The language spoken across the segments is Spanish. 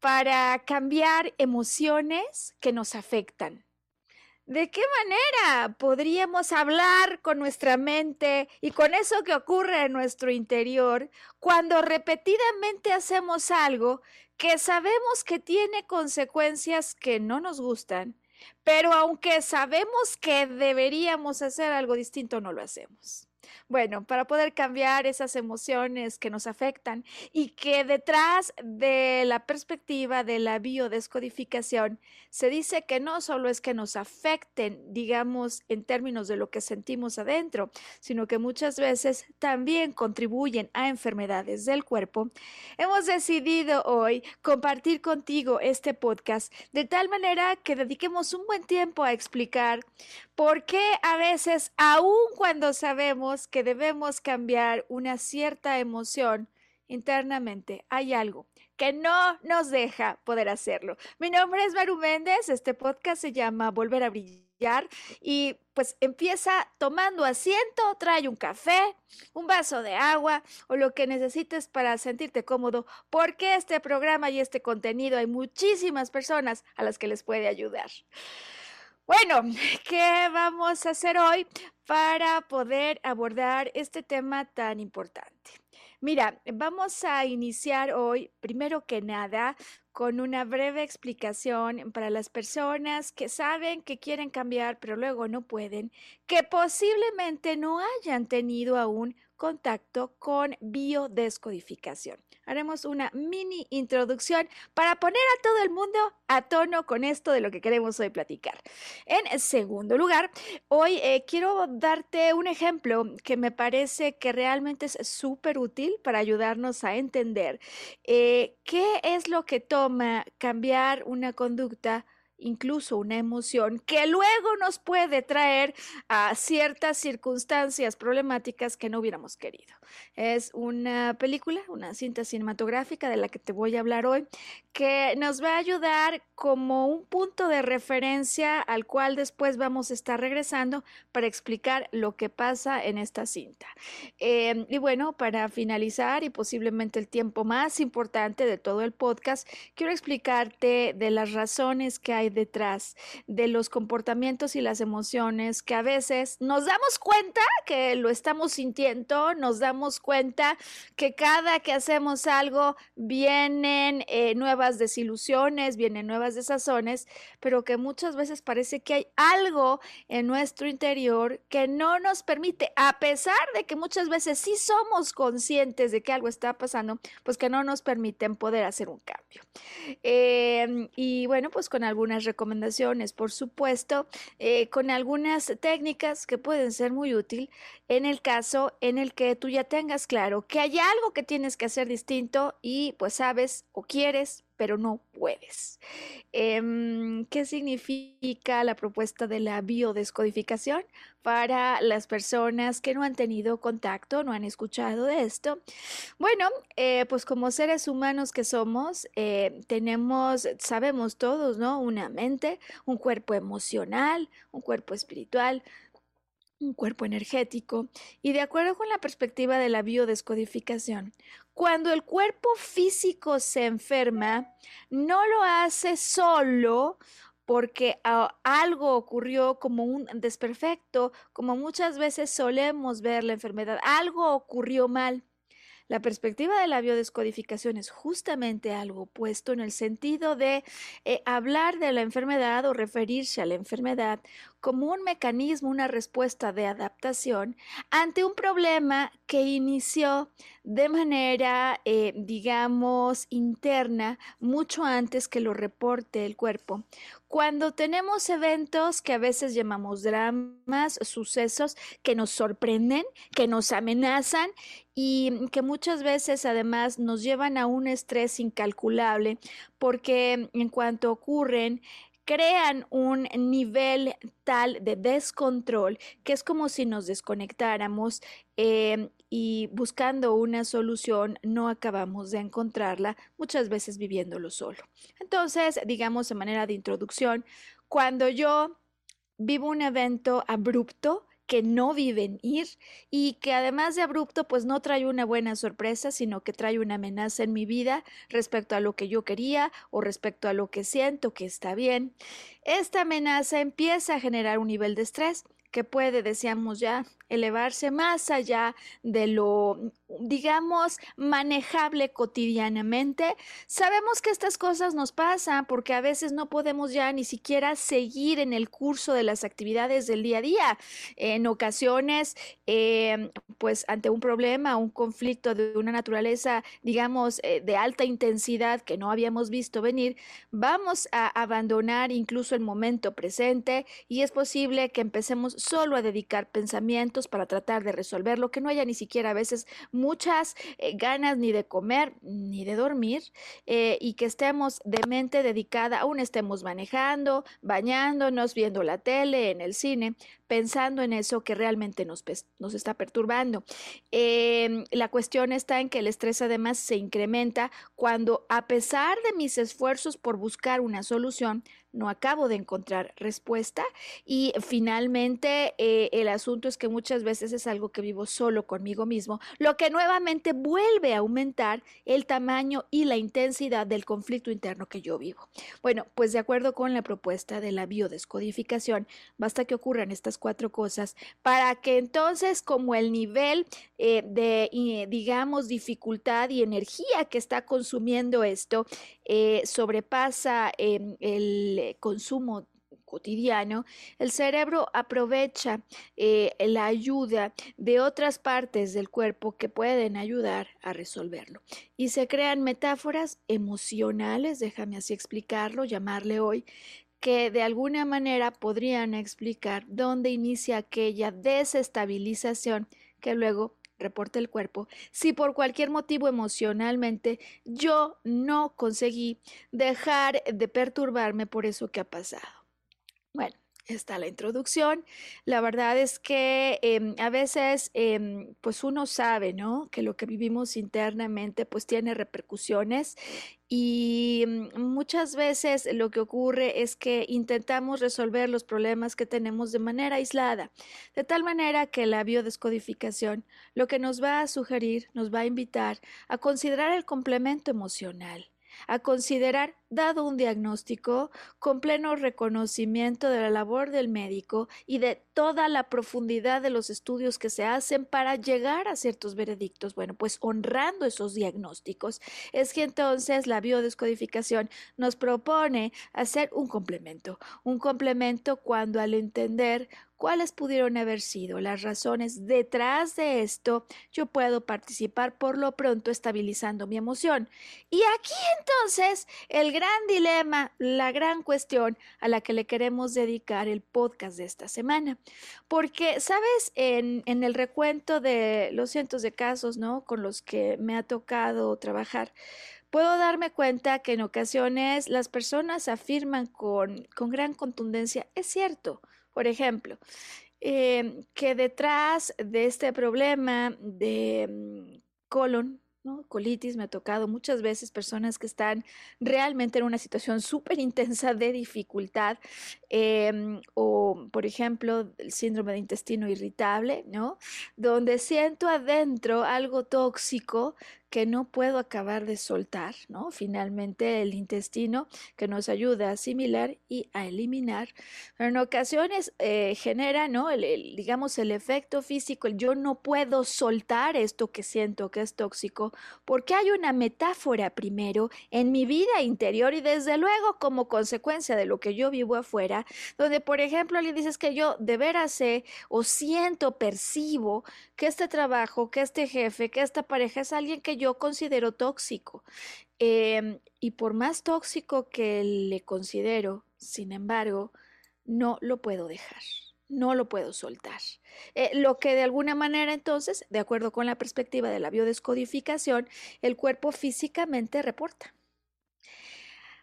Para cambiar emociones que nos afectan? ¿De qué manera podríamos hablar con nuestra mente y con eso que ocurre en nuestro interior cuando repetidamente hacemos algo que sabemos que tiene consecuencias que no nos gustan, pero aunque sabemos que deberíamos hacer algo distinto, no lo hacemos? Bueno, para poder cambiar esas emociones que nos afectan y que detrás de la perspectiva de la biodescodificación se dice que no solo es que nos afecten, digamos, en términos de lo que sentimos adentro, sino que muchas veces también contribuyen a enfermedades del cuerpo, hemos decidido hoy compartir contigo este podcast de tal manera que dediquemos un buen tiempo a explicar por qué a veces, aun cuando sabemos que debemos cambiar una cierta emoción internamente, hay algo que no nos deja poder hacerlo. Mi nombre es Maru Méndez, este podcast se llama Volver a Brillar y pues empieza tomando asiento, trae un café, un vaso de agua o lo que necesites para sentirte cómodo, porque este programa y este contenido hay muchísimas personas a las que les puede ayudar. Bueno, ¿qué vamos a hacer hoy para poder abordar este tema tan importante? Mira, vamos a iniciar hoy, primero que nada, con una breve explicación para las personas que saben que quieren cambiar, pero luego no pueden, que posiblemente no hayan tenido aún contacto con biodescodificación. Haremos una mini introducción para poner a todo el mundo a tono con esto de lo que queremos hoy platicar. En segundo lugar, hoy eh, quiero darte un ejemplo que me parece que realmente es súper útil para ayudarnos a entender eh, qué es lo que toma cambiar una conducta incluso una emoción que luego nos puede traer a ciertas circunstancias problemáticas que no hubiéramos querido. Es una película, una cinta cinematográfica de la que te voy a hablar hoy, que nos va a ayudar como un punto de referencia al cual después vamos a estar regresando para explicar lo que pasa en esta cinta. Em, y bueno, para finalizar y posiblemente el tiempo más importante de todo el podcast, quiero explicarte de las razones que hay detrás de los comportamientos y las emociones que a veces nos damos cuenta que lo estamos sintiendo, nos damos cuenta que cada que hacemos algo vienen eh, nuevas desilusiones, vienen nuevas desazones, pero que muchas veces parece que hay algo en nuestro interior que no nos permite, a pesar de que muchas veces sí somos conscientes de que algo está pasando, pues que no nos permiten poder hacer un cambio. Em, y bueno, pues con algunas recomendaciones, por supuesto, eh, con algunas técnicas que pueden ser muy útil en el caso en el que tú ya tengas claro que hay algo que tienes que hacer distinto y pues sabes o quieres pero no puedes. Em, ¿Qué significa la propuesta de la biodescodificación para las personas que no han tenido contacto, no han escuchado de esto? Bueno, eh, pues como seres humanos que somos, eh, tenemos, sabemos todos, ¿no? Una mente, un cuerpo emocional, un cuerpo espiritual, un cuerpo energético y de acuerdo con la perspectiva de la biodescodificación, cuando el cuerpo físico se enferma, no lo hace solo porque algo ocurrió como un desperfecto, como muchas veces solemos ver la enfermedad, algo ocurrió mal. La perspectiva de la biodescodificación es justamente algo opuesto en el sentido de eh, hablar de la enfermedad o referirse a la enfermedad como un mecanismo, una respuesta de adaptación ante un problema que inició de manera, eh, digamos, interna mucho antes que lo reporte el cuerpo. Cuando tenemos eventos que a veces llamamos dramas, sucesos que nos sorprenden, que nos amenazan y que muchas veces además nos llevan a un estrés incalculable porque en cuanto ocurren crean un nivel tal de descontrol que es como si nos desconectáramos em, y buscando una solución no acabamos de encontrarla, muchas veces viviéndolo solo. Entonces, digamos de manera de introducción, cuando yo vivo un evento abrupto, que no viven ir y que además de abrupto pues no trae una buena sorpresa, sino que trae una amenaza en mi vida respecto a lo que yo quería o respecto a lo que siento que está bien. Esta amenaza empieza a generar un nivel de estrés que puede, decíamos ya, elevarse más allá de lo, digamos, manejable cotidianamente. Sabemos que estas cosas nos pasan porque a veces no podemos ya ni siquiera seguir en el curso de las actividades del día a día. En ocasiones, eh, pues ante un problema, un conflicto de una naturaleza, digamos, eh, de alta intensidad que no habíamos visto venir, vamos a abandonar incluso el momento presente y es posible que empecemos solo a dedicar pensamientos para tratar de resolverlo, que no haya ni siquiera a veces muchas eh, ganas ni de comer ni de dormir eh, y que estemos de mente dedicada, aún estemos manejando, bañándonos, viendo la tele, en el cine, pensando en eso que realmente nos, nos está perturbando. Em, la cuestión está en que el estrés además se incrementa cuando a pesar de mis esfuerzos por buscar una solución, no acabo de encontrar respuesta y finalmente eh, el asunto es que muchas veces es algo que vivo solo conmigo mismo, lo que nuevamente vuelve a aumentar el tamaño y la intensidad del conflicto interno que yo vivo. Bueno, pues de acuerdo con la propuesta de la biodescodificación, basta que ocurran estas cuatro cosas para que entonces como el nivel eh, de, digamos, dificultad y energía que está consumiendo esto eh, sobrepasa em, consumo cotidiano, el cerebro aprovecha eh, la ayuda de otras partes del cuerpo que pueden ayudar a resolverlo. Y se crean metáforas emocionales, déjame así explicarlo, llamarle hoy, que de alguna manera podrían explicar dónde inicia aquella desestabilización que luego reporta el cuerpo, si por cualquier motivo emocionalmente yo no conseguí dejar de perturbarme por eso que ha pasado. Bueno, está la introducción. La verdad es que em, a veces, em, pues uno sabe, ¿no? Que lo que vivimos internamente, pues tiene repercusiones y mm, muchas veces lo que ocurre es que intentamos resolver los problemas que tenemos de manera aislada, de tal manera que la biodescodificación lo que nos va a sugerir, nos va a invitar a considerar el complemento emocional a considerar, dado un diagnóstico, con pleno reconocimiento de la labor del médico y de toda la profundidad de los estudios que se hacen para llegar a ciertos veredictos. Bueno, pues honrando esos diagnósticos, es que entonces la biodescodificación nos propone hacer un complemento, un complemento cuando al entender cuáles pudieron haber sido las razones detrás de esto, yo puedo participar por lo pronto estabilizando mi emoción. Y aquí entonces el gran dilema, la gran cuestión a la que le queremos dedicar el podcast de esta semana. Porque, sabes, en, en el recuento de los cientos de casos, ¿no? Con los que me ha tocado trabajar, puedo darme cuenta que en ocasiones las personas afirman con, con gran contundencia, es cierto, por ejemplo, em, que detrás de este problema de mm, colon. Colitis me ha tocado muchas veces personas que están realmente en una situación súper intensa de dificultad em, o, por ejemplo, el síndrome de intestino irritable, ¿no? Donde siento adentro algo tóxico que no puedo acabar de soltar, ¿no? Finalmente el intestino que nos ayuda a asimilar y a eliminar, pero en ocasiones eh, genera, ¿no? El, digamos, el efecto físico, el yo no puedo soltar esto que siento que es tóxico, porque hay una metáfora primero en mi vida interior y desde luego como consecuencia de lo que yo vivo afuera, donde por ejemplo alguien dices que yo de veras sé o siento, percibo que este trabajo, que este jefe, que esta pareja es alguien que yo considero tóxico. Em, y por más tóxico que le considero, sin embargo, no lo puedo dejar, no lo puedo soltar. Eh, lo que de alguna manera entonces, de acuerdo con la perspectiva de la biodescodificación, el cuerpo físicamente reporta.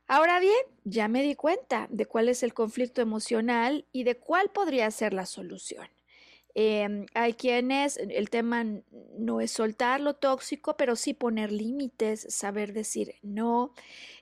Ahora bien, ya me di cuenta de cuál es el conflicto emocional y de cuál podría ser la solución. Em, hay quienes, el tema no es soltar lo tóxico, pero sí poner límites, saber decir no.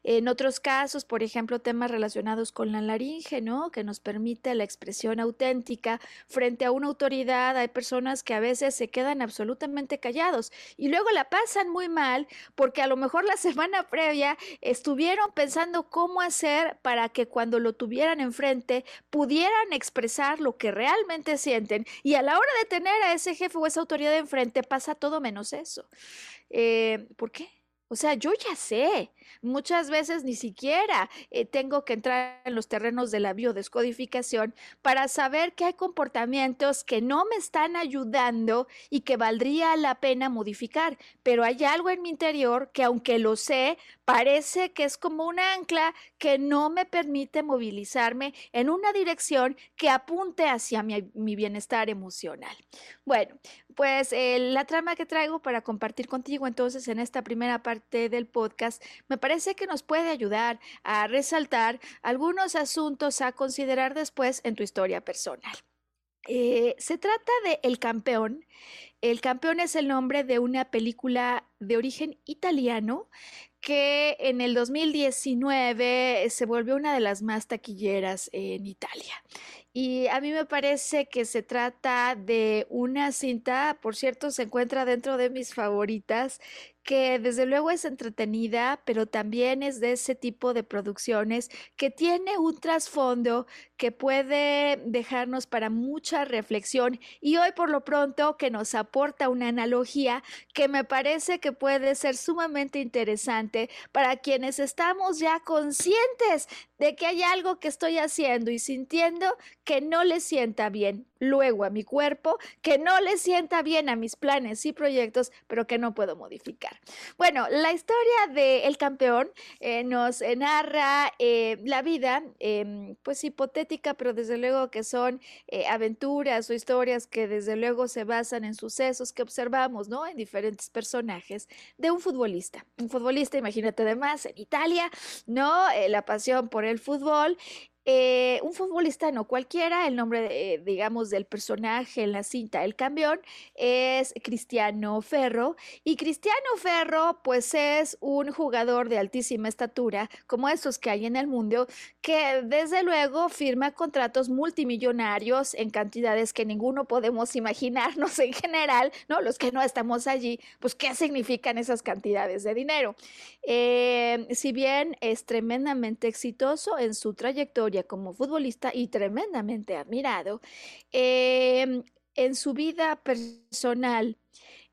En otros casos, por ejemplo, temas relacionados con la laringe, ¿no? Que nos permite la expresión auténtica frente a una autoridad. Hay personas que a veces se quedan absolutamente callados y luego la pasan muy mal porque a lo mejor la semana previa estuvieron pensando cómo hacer para que cuando lo tuvieran enfrente pudieran expresar lo que realmente sienten y a la hora de tener a ese jefe o esa autoridad enfrente pasa todo menos eso. Eh, ¿Por qué? O sea, yo ya sé, muchas veces ni siquiera eh, tengo que entrar en los terrenos de la biodescodificación para saber que hay comportamientos que no me están ayudando y que valdría la pena modificar, pero hay algo en mi interior que aunque lo sé, parece que es como un ancla que no me permite movilizarme en una dirección que apunte hacia mi, mi bienestar emocional. Bueno, pues eh, la trama que traigo para compartir contigo entonces en esta primera parte del podcast me parece que nos puede ayudar a resaltar algunos asuntos a considerar después en tu historia personal. Eh, se trata de El Campeón. El Campeón es el nombre de una película de origen italiano que en el 2019 se volvió una de las más taquilleras en Italia. Y a mí me parece que se trata de una cinta, por cierto, se encuentra dentro de mis favoritas, que desde luego es entretenida, pero también es de ese tipo de producciones que tiene un trasfondo que puede dejarnos para mucha reflexión y hoy por lo pronto que nos aporta una analogía que me parece que puede ser sumamente interesante para quienes estamos ya conscientes de que hay algo que estoy haciendo y sintiendo que no le sienta bien luego a mi cuerpo, que no le sienta bien a mis planes y proyectos, pero que no puedo modificar. Bueno, la historia de Campeón eh, nos narra eh, la vida, em, pues hipotética, pero desde luego que son eh, aventuras o historias que desde luego se basan en sucesos que observamos, ¿no? En diferentes personajes de un futbolista. Un futbolista, imagínate además, en Italia, ¿no? la pasión por el fútbol eh, un futbolista no cualquiera, el nombre, digamos, del personaje en la cinta El Campeón es Cristiano Ferro. Y Cristiano Ferro, pues es un jugador de altísima estatura, como esos que hay en el mundo, que desde luego firma contratos multimillonarios en cantidades que ninguno podemos imaginarnos en general, ¿no? Los que no estamos allí, pues qué significan esas cantidades de dinero. Eh, si bien es tremendamente exitoso en su trayectoria, como futbolista y tremendamente admirado, em, en su vida personal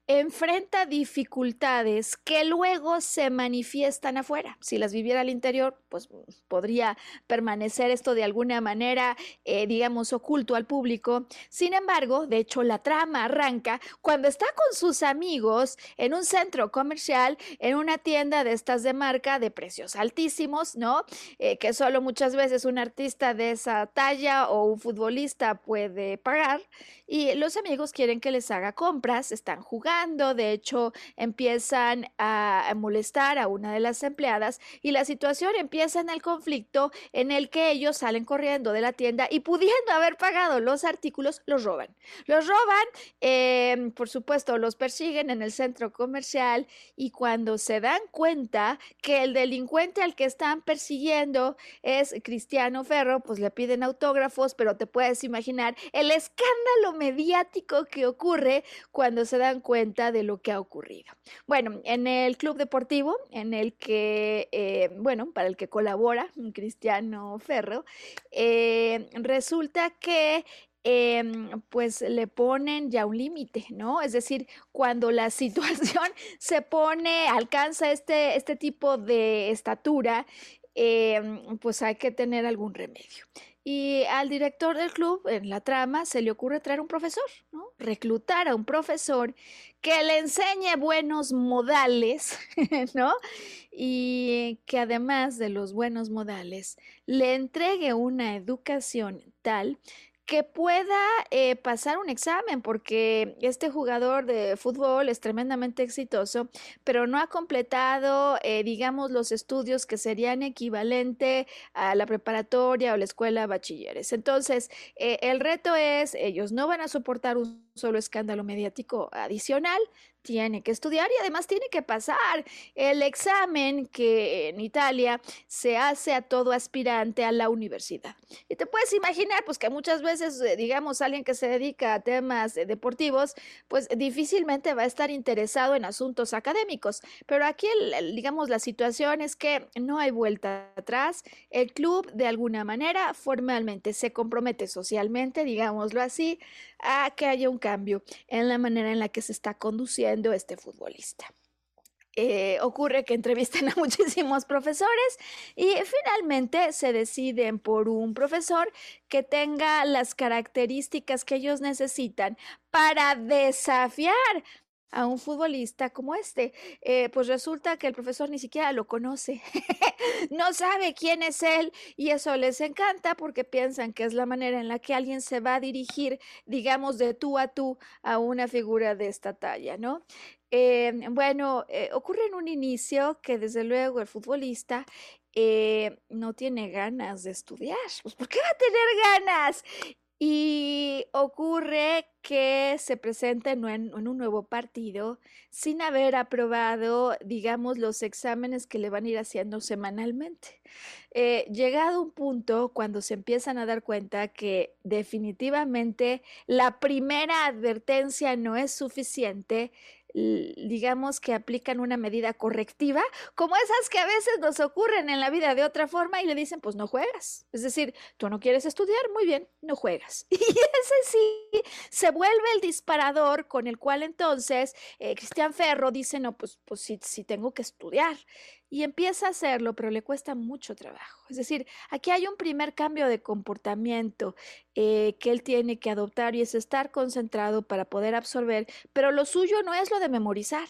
enfrenta dificultades que luego se manifiestan afuera. Si las viviera al interior, pues podría permanecer esto de alguna manera, eh, digamos, oculto al público. Sin embargo, de hecho, la trama arranca cuando está con sus amigos en un centro comercial, en una tienda de estas de marca de precios altísimos, ¿no? Eh, que solo muchas veces un artista de esa talla o un futbolista puede pagar. Y los amigos quieren que les haga compras, están jugando de hecho empiezan a molestar a una de las empleadas y la situación empieza en el conflicto en el que ellos salen corriendo de la tienda y pudiendo haber pagado los artículos, los roban. Los roban, em, por supuesto, los persiguen en el centro comercial y cuando se dan cuenta que el delincuente al que están persiguiendo es Cristiano Ferro, pues le piden autógrafos, pero te puedes imaginar el escándalo mediático que ocurre cuando se dan cuenta de lo que ha ocurrido. Bueno, en el club deportivo en el que, eh, bueno, para el que colabora Cristiano Ferro, eh, resulta que em, pues le ponen ya un límite, ¿no? Es decir, cuando la situación se pone, alcanza este, este tipo de estatura, em, pues hay que tener algún remedio. Y al director del club, en la trama, se le ocurre traer un profesor, ¿no? Reclutar a un profesor que le enseñe buenos modales, ¿no? Y que además de los buenos modales, le entregue una educación tal que pueda eh, pasar un examen, porque este jugador de fútbol es tremendamente exitoso, pero no ha completado, eh, digamos, los estudios que serían equivalente a la preparatoria o la escuela bachilleres. Entonces, eh, el reto es, ellos no van a soportar un solo escándalo mediático adicional, tiene que estudiar y además tiene que pasar el examen que en Italia se hace a todo aspirante a la universidad. Y te puedes imaginar, pues que muchas veces, eh, digamos, alguien que se dedica a temas eh, deportivos, pues difícilmente va a estar interesado en asuntos académicos. Pero aquí, digamos, la situación es que no hay vuelta atrás. El club, de alguna manera, formalmente se compromete socialmente, digámoslo así, a que haya un cambio en la manera en la que se está conduciendo este futbolista. Eh, ocurre que entrevistan a muchísimos profesores y finalmente se deciden por un profesor que tenga las características que ellos necesitan para desafiar a un futbolista como este. Eh, pues resulta que el profesor ni siquiera lo conoce, no sabe quién es él y eso les encanta porque piensan que es la manera en la que alguien se va a dirigir, digamos, de tú a tú a una figura de esta talla, ¿no? Eh, bueno, eh, ocurre en un inicio que desde luego el futbolista no tiene ganas de estudiar. Pues ¿por qué va a tener ganas? Y ocurre que se presenta en un, nuevo partido sin haber aprobado, digamos, los exámenes que le van a ir haciendo semanalmente. Eh, llegado un punto cuando se empiezan a dar cuenta que definitivamente la primera advertencia no es suficiente, digamos que aplican una medida correctiva, como esas que a veces nos ocurren en la vida de otra forma y le dicen, pues no juegas. Es decir, tú no quieres estudiar, muy bien, no juegas. Y ese sí se vuelve el disparador con el cual entonces eh, Cristian Ferro dice, no, pues, pues sí, sí tengo que estudiar y empieza a hacerlo, pero le cuesta mucho trabajo. Es decir, aquí hay un primer cambio de comportamiento eh, que él tiene que adoptar y es estar concentrado para poder absorber, pero lo suyo no es lo de memorizar.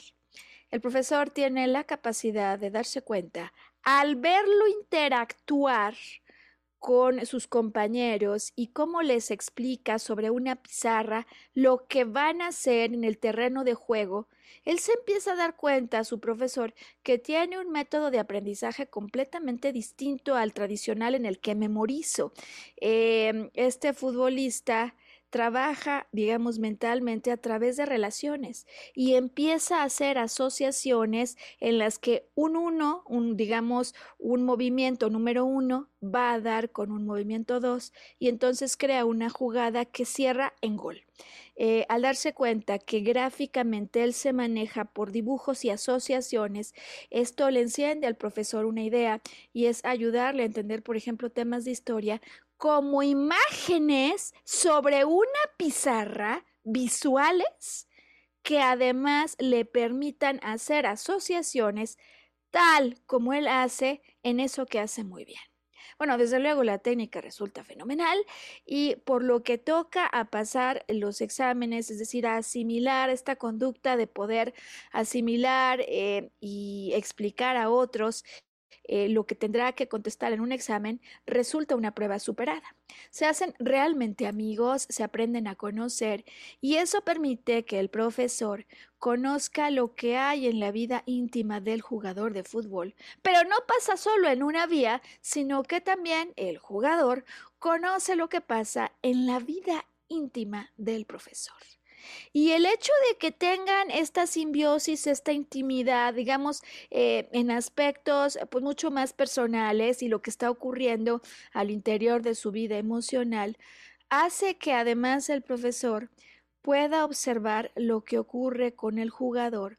El profesor tiene la capacidad de darse cuenta al verlo interactuar con sus compañeros y cómo les explica sobre una pizarra lo que van a hacer en el terreno de juego, él se empieza a dar cuenta, a su profesor, que tiene un método de aprendizaje completamente distinto al tradicional en el que memorizo. Em, este futbolista trabaja, digamos, mentalmente a través de relaciones y empieza a hacer asociaciones en las que un uno, un, digamos, un movimiento número uno va a dar con un movimiento dos y entonces crea una jugada que cierra en gol. Eh, al darse cuenta que gráficamente él se maneja por dibujos y asociaciones, esto le enciende al profesor una idea y es ayudarle a entender, por ejemplo, temas de historia como imágenes sobre una pizarra visuales que además le permitan hacer asociaciones tal como él hace en eso que hace muy bien. Bueno, desde luego la técnica resulta fenomenal y por lo que toca a pasar los exámenes, es decir, a asimilar esta conducta de poder asimilar eh, y explicar a otros eh, lo que tendrá que contestar en un examen resulta una prueba superada. Se hacen realmente amigos, se aprenden a conocer y eso permite que el profesor conozca lo que hay en la vida íntima del jugador de fútbol. Pero no pasa solo en una vía, sino que también el jugador conoce lo que pasa en la vida íntima del profesor. Y el hecho de que tengan esta simbiosis, esta intimidad, digamos, eh, en aspectos pues mucho más personales y lo que está ocurriendo al interior de su vida emocional, hace que además el profesor pueda observar lo que ocurre con el jugador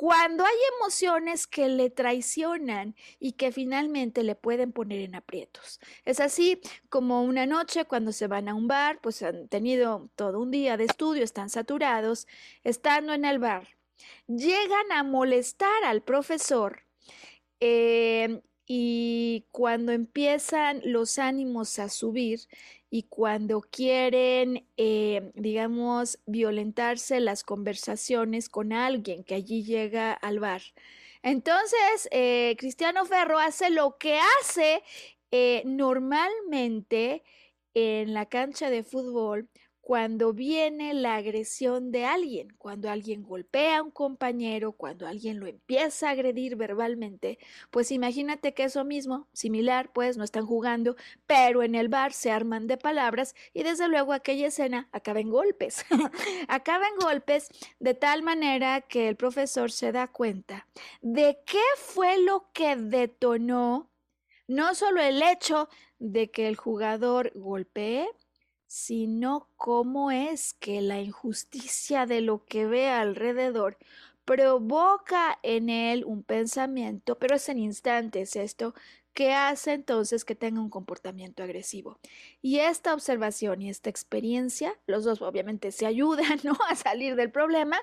cuando hay emociones que le traicionan y que finalmente le pueden poner en aprietos. Es así como una noche cuando se van a un bar, pues han tenido todo un día de estudio, están saturados, estando en el bar, llegan a molestar al profesor eh, y cuando empiezan los ánimos a subir, y cuando quieren, eh, digamos, violentarse las conversaciones con alguien que allí llega al bar. Entonces, eh, Cristiano Ferro hace lo que hace eh, normalmente en la cancha de fútbol cuando viene la agresión de alguien, cuando alguien golpea a un compañero, cuando alguien lo empieza a agredir verbalmente, pues imagínate que eso mismo, similar, pues no están jugando, pero en el bar se arman de palabras y desde luego aquella escena acaba en golpes. acaba en golpes de tal manera que el profesor se da cuenta de qué fue lo que detonó no solo el hecho de que el jugador golpee, sino cómo es que la injusticia de lo que ve alrededor provoca en él un pensamiento, pero es en instantes esto, que hace entonces que tenga un comportamiento agresivo. Y esta observación y esta experiencia, los dos obviamente se ayudan ¿no? a salir del problema,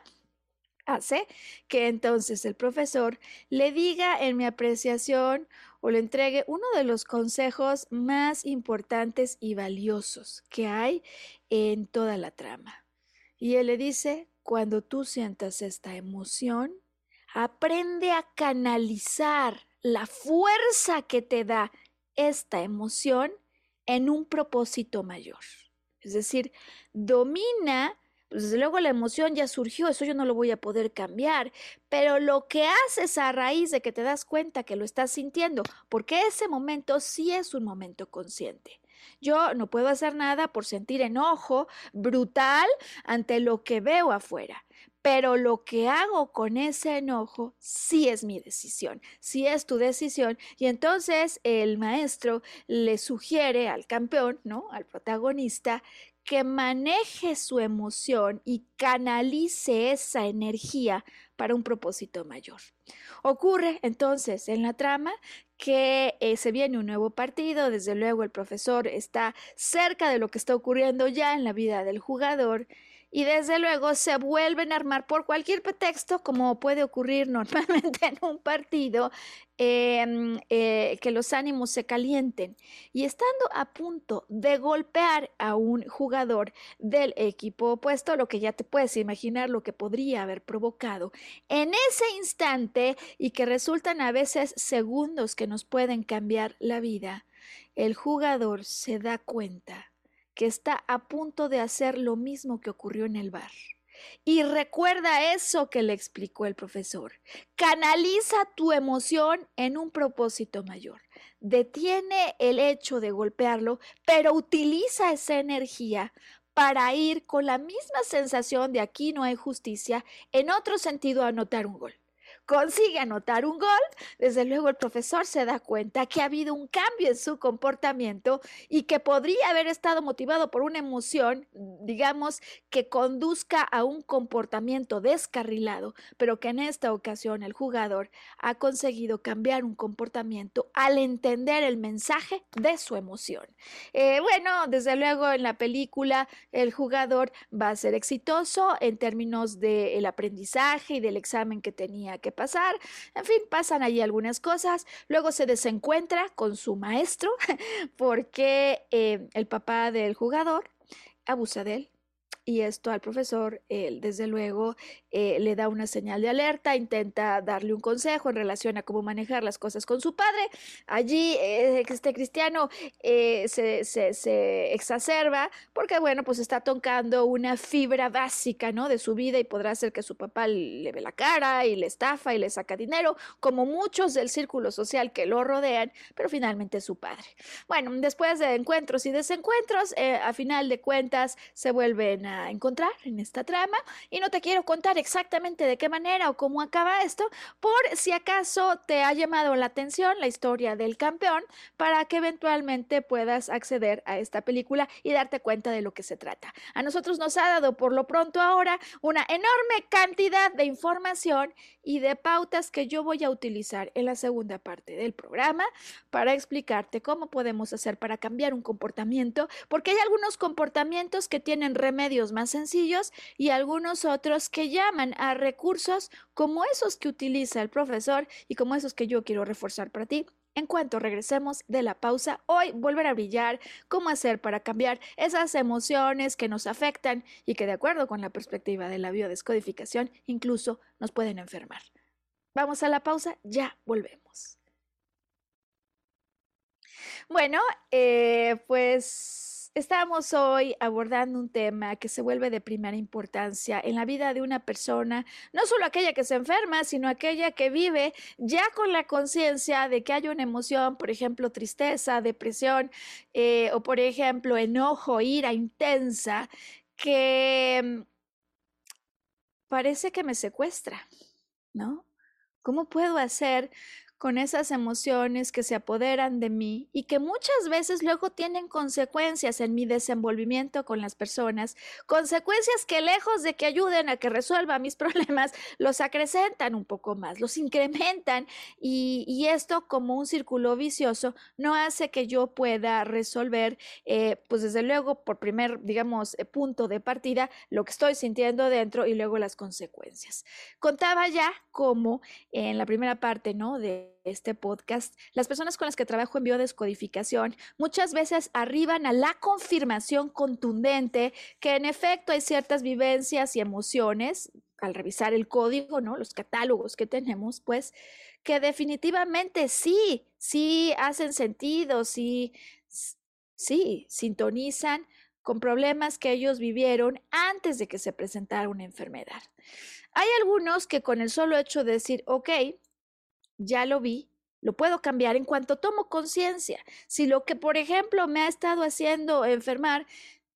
hace que entonces el profesor le diga en mi apreciación o le entregue uno de los consejos más importantes y valiosos que hay en toda la trama. Y él le dice, cuando tú sientas esta emoción, aprende a canalizar la fuerza que te da esta emoción en un propósito mayor. Es decir, domina pues desde luego la emoción ya surgió, eso yo no lo voy a poder cambiar, pero lo que haces a raíz de que te das cuenta que lo estás sintiendo, porque ese momento sí es un momento consciente. Yo no puedo hacer nada por sentir enojo brutal ante lo que veo afuera, pero lo que hago con ese enojo sí es mi decisión, sí es tu decisión. Y entonces el maestro le sugiere al campeón, ¿no? Al protagonista, que maneje su emoción y canalice esa energía para un propósito mayor. Ocurre entonces en la trama que eh, se viene un nuevo partido, desde luego el profesor está cerca de lo que está ocurriendo ya en la vida del jugador y desde luego se vuelven a armar por cualquier pretexto, como puede ocurrir normalmente en un partido, em, eh, que los ánimos se calienten. Y estando a punto de golpear a un jugador del equipo opuesto, lo que ya te puedes imaginar lo que podría haber provocado, en ese instante y que resultan a veces segundos que nos pueden cambiar la vida, el jugador se da cuenta que está a punto de hacer lo mismo que ocurrió en el bar. Y recuerda eso que le explicó el profesor. Canaliza tu emoción en un propósito mayor. Detiene el hecho de golpearlo, pero utiliza esa energía para ir con la misma sensación de aquí no hay justicia, en otro sentido a anotar un gol consigue anotar un gol, desde luego el profesor se da cuenta que ha habido un cambio en su comportamiento y que podría haber estado motivado por una emoción, digamos, que conduzca a un comportamiento descarrilado, pero que en esta ocasión el jugador ha conseguido cambiar un comportamiento al entender el mensaje de su emoción. Eh, bueno, desde luego en la película el jugador va a ser exitoso en términos del aprendizaje y del examen que tenía que pasar. En fin, pasan allí algunas cosas. Luego se desencuentra con su maestro porque eh, el papá del jugador abusa de él. Y esto al profesor, él desde luego eh, le da una señal de alerta, intenta darle un consejo en relación a cómo manejar las cosas con su padre. Allí eh, este cristiano eh, se, se, exacerba porque, bueno, pues está tocando una fibra básica, ¿no? De su vida y podrá hacer que su papá le ve la cara y le estafa y le saca dinero, como muchos del círculo social que lo rodean, pero finalmente su padre. Bueno, después de encuentros y desencuentros, a final de cuentas se vuelven a encontrar en esta trama y no te quiero contar exactamente de qué manera o cómo acaba esto, por si acaso te ha llamado la atención la historia del campeón para que eventualmente puedas acceder a esta película y darte cuenta de lo que se trata. A nosotros nos ha dado por lo pronto ahora una enorme cantidad de información y de pautas que yo voy a utilizar en la segunda parte del programa para explicarte cómo podemos hacer para cambiar un comportamiento, porque hay algunos comportamientos que tienen remedios más sencillos y algunos otros que llaman a recursos como esos que utiliza el profesor y como esos que yo quiero reforzar para ti. En cuanto regresemos de la pausa, hoy volver a brillar, cómo hacer para cambiar esas emociones que nos afectan y que de acuerdo con la perspectiva de la biodescodificación incluso nos pueden enfermar. Vamos a la pausa, ya volvemos. Bueno, eh, pues Estamos hoy abordando un tema que se vuelve de primera importancia en la vida de una persona, no solo aquella que se enferma, sino aquella que vive ya con la conciencia de que hay una emoción, por ejemplo, tristeza, depresión eh, o, por ejemplo, enojo, ira intensa, que mm, parece que me secuestra, ¿no? ¿Cómo puedo hacer con esas emociones que se apoderan de mí y que muchas veces luego tienen consecuencias en mi desenvolvimiento con las personas, consecuencias que lejos de que ayuden a que resuelva mis problemas, los acrecentan un poco más, los incrementan y, esto como un círculo vicioso no hace que yo pueda resolver, eh, pues desde luego por primer, digamos, eh, punto de partida, lo que estoy sintiendo dentro y luego las consecuencias. Contaba ya como en la primera parte, ¿no? De este podcast, las personas con las que trabajo en biodescodificación muchas veces arriban a la confirmación contundente que en efecto hay ciertas vivencias y emociones al revisar el código, ¿no? Los catálogos que tenemos, pues, que definitivamente sí, sí hacen sentido, sí, sí, sintonizan con problemas que ellos vivieron antes de que se presentara una enfermedad. Hay algunos que con el solo hecho de decir, ok, ya lo vi, lo puedo cambiar en cuanto tomo conciencia. Si lo que, por ejemplo, me ha estado haciendo enfermar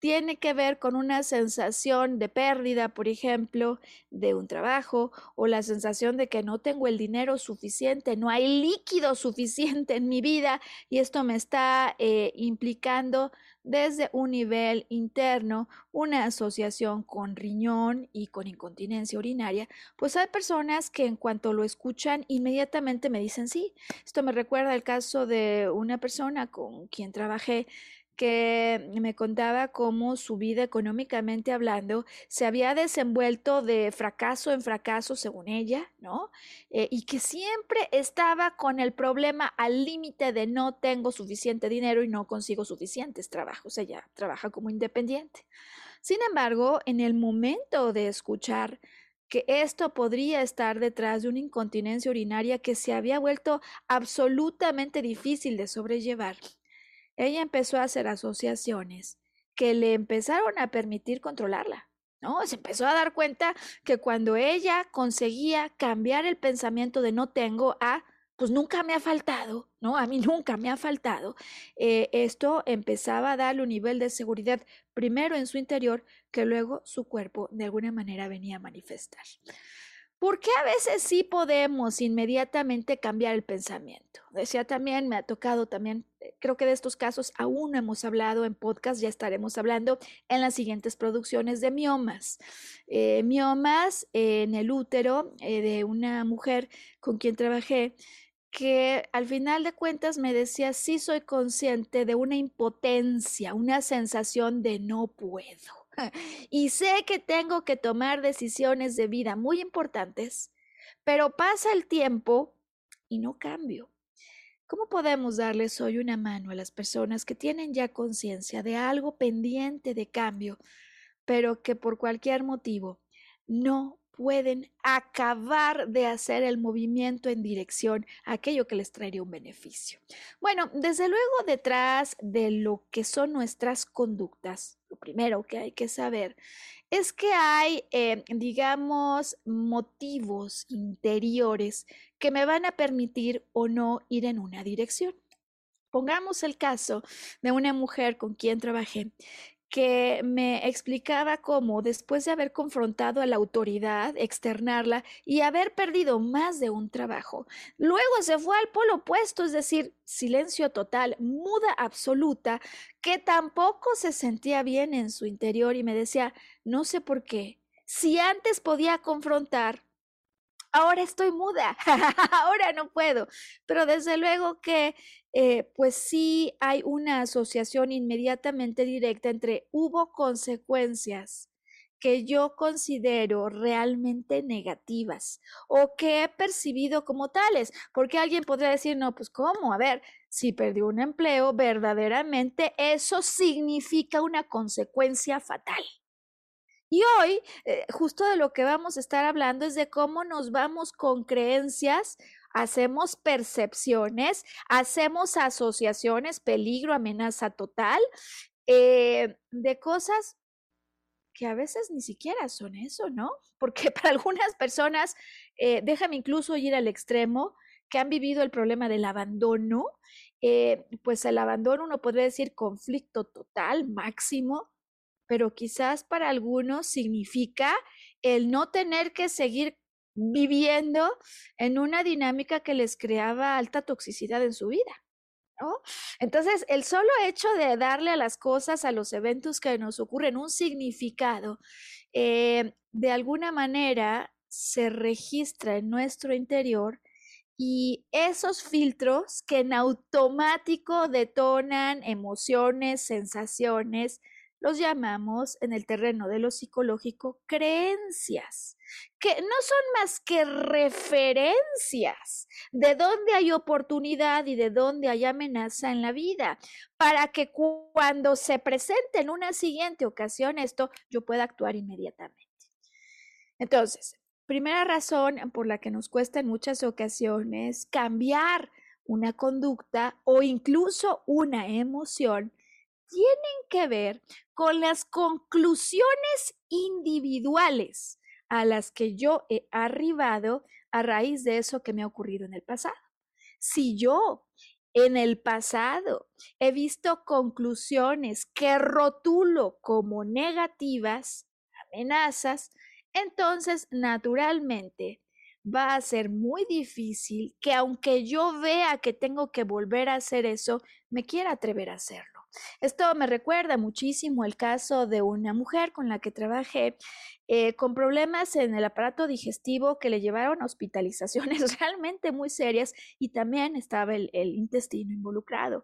tiene que ver con una sensación de pérdida, por ejemplo, de un trabajo o la sensación de que no tengo el dinero suficiente, no hay líquido suficiente en mi vida y esto me está eh, implicando desde un nivel interno una asociación con riñón y con incontinencia urinaria, pues hay personas que en cuanto lo escuchan inmediatamente me dicen sí. Esto me recuerda el caso de una persona con quien trabajé que me contaba cómo su vida económicamente hablando se había desenvuelto de fracaso en fracaso, según ella, ¿no? Eh, y que siempre estaba con el problema al límite de no tengo suficiente dinero y no consigo suficientes trabajos. Ella trabaja como independiente. Sin embargo, en el momento de escuchar que esto podría estar detrás de una incontinencia urinaria que se había vuelto absolutamente difícil de sobrellevar, ella empezó a hacer asociaciones que le empezaron a permitir controlarla. ¿no? Se empezó a dar cuenta que cuando ella conseguía cambiar el pensamiento de no tengo a pues nunca me ha faltado, ¿no? A mí nunca me ha faltado. Eh, esto empezaba a darle un nivel de seguridad primero en su interior que luego su cuerpo de alguna manera venía a manifestar. ¿Por qué a veces sí podemos inmediatamente cambiar el pensamiento? Decía también, me ha tocado también, eh, creo que de estos casos aún no hemos hablado en podcast, ya estaremos hablando en las siguientes producciones de miomas. Eh, miomas en el útero eh, de una mujer con quien trabajé que al final de cuentas me decía, sí soy consciente de una impotencia, una sensación de no puedo y sé que tengo que tomar decisiones de vida muy importantes, pero pasa el tiempo y no cambio. ¿Cómo podemos darles hoy una mano a las personas que tienen ya conciencia de algo pendiente de cambio pero que por cualquier motivo no pueden acabar de hacer el movimiento en dirección a aquello que les traería un beneficio. Bueno, desde luego detrás de lo que son nuestras conductas, lo primero que hay que saber es que hay, eh, digamos, motivos interiores que me van a permitir o no ir en una dirección. Pongamos el caso de una mujer con quien trabajé que me explicaba cómo después de haber confrontado a la autoridad, externarla y haber perdido más de un trabajo, luego se fue al polo opuesto, es decir, silencio total, muda absoluta, que tampoco se sentía bien en su interior y me decía, no sé por qué, si antes podía confrontar, ahora estoy muda, ahora no puedo. Pero desde luego que, eh, pues sí hay una asociación inmediatamente directa entre hubo consecuencias que yo considero realmente negativas o que he percibido como tales, porque alguien podría decir, no, pues ¿cómo? A ver, si perdió un empleo, verdaderamente eso significa una consecuencia fatal. Y hoy, eh, justo de lo que vamos a estar hablando es de cómo nos vamos con creencias, hacemos percepciones, hacemos asociaciones, peligro, amenaza total, eh, de cosas que a veces ni siquiera son eso, ¿no? Porque para algunas personas, eh, déjame incluso ir al extremo, que han vivido el problema del abandono, pues el abandono uno podría decir conflicto total, máximo, pero quizás para algunos significa el no tener que seguir viviendo en una dinámica que les creaba alta toxicidad en su vida. ¿no? Entonces, el solo hecho de darle a las cosas, a los eventos que nos ocurren un significado, eh, de alguna manera se registra en nuestro interior y esos filtros que en automático detonan emociones, sensaciones, los llamamos en el terreno de lo psicológico creencias, que no son más que referencias de dónde hay oportunidad y de dónde hay amenaza en la vida, para que cuando se presente en una siguiente ocasión esto, yo pueda actuar inmediatamente. Entonces, primera razón por la que nos cuesta en muchas ocasiones cambiar una conducta o incluso una emoción tienen que ver con las conclusiones individuales a las que yo he arribado a raíz de eso que me ha ocurrido en el pasado. Si yo en el pasado he visto conclusiones que rotulo como negativas, amenazas, entonces naturalmente va a ser muy difícil que aunque yo vea que tengo que volver a hacer eso, me quiera atrever a hacerlo. Esto me recuerda muchísimo el caso de una mujer con la que trabajé eh, con problemas en el aparato digestivo que le llevaron a hospitalizaciones realmente muy serias y también estaba el, el intestino involucrado.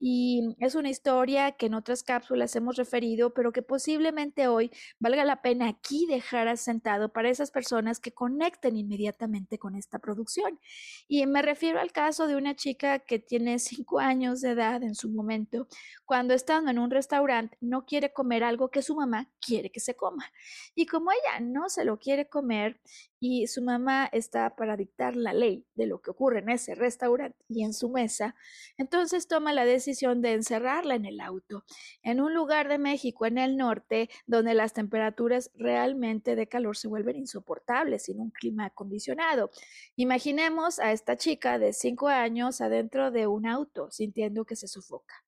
Y es una historia que en otras cápsulas hemos referido, pero que posiblemente hoy valga la pena aquí dejar asentado para esas personas que conecten inmediatamente con esta producción. Y me refiero al caso de una chica que tiene cinco años de edad en su momento, cuando estando en un restaurante no quiere comer algo que su mamá quiere que se coma. Y como ella no se lo quiere comer y su mamá está para dictar la ley de lo que ocurre en ese restaurante y en su mesa, entonces toma la decisión de encerrarla en el auto, en un lugar de México, en el norte, donde las temperaturas realmente de calor se vuelven insoportables sin un clima acondicionado. Imaginemos a esta chica de cinco años adentro de un auto, sintiendo que se sofoca.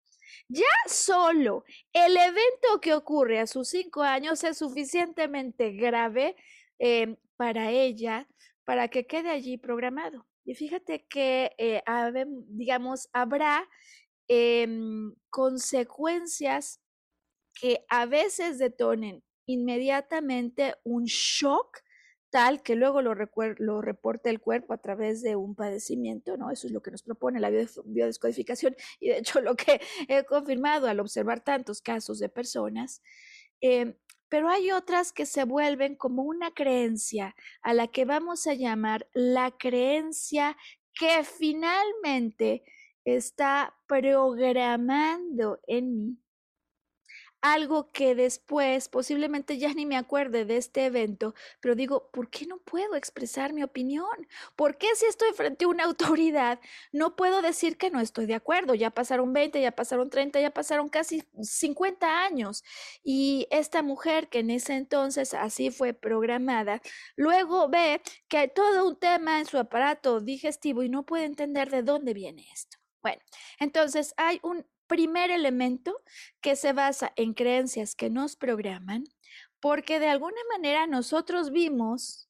Ya solo el evento que ocurre a sus cinco años es suficientemente grave em, para ella para que quede allí programado. Y fíjate que, eh, digamos, habrá em, consecuencias que a veces detonen inmediatamente un shock tal que luego lo, reporte el cuerpo a través de un padecimiento, ¿no? Eso es lo que nos propone la biodescodificación y de hecho lo que he confirmado al observar tantos casos de personas. Em, pero hay otras que se vuelven como una creencia a la que vamos a llamar la creencia que finalmente está programando en mí algo que después posiblemente ya ni me acuerde de este evento, pero digo, ¿por qué no puedo expresar mi opinión? ¿Por qué si estoy frente a una autoridad no puedo decir que no estoy de acuerdo? Ya pasaron 20, ya pasaron 30, ya pasaron casi 50 años. Y esta mujer que en ese entonces así fue programada, luego ve que hay todo un tema en su aparato digestivo y no puede entender de dónde viene esto. Bueno, entonces hay un primer elemento que se basa en creencias que nos programan, porque de alguna manera nosotros vimos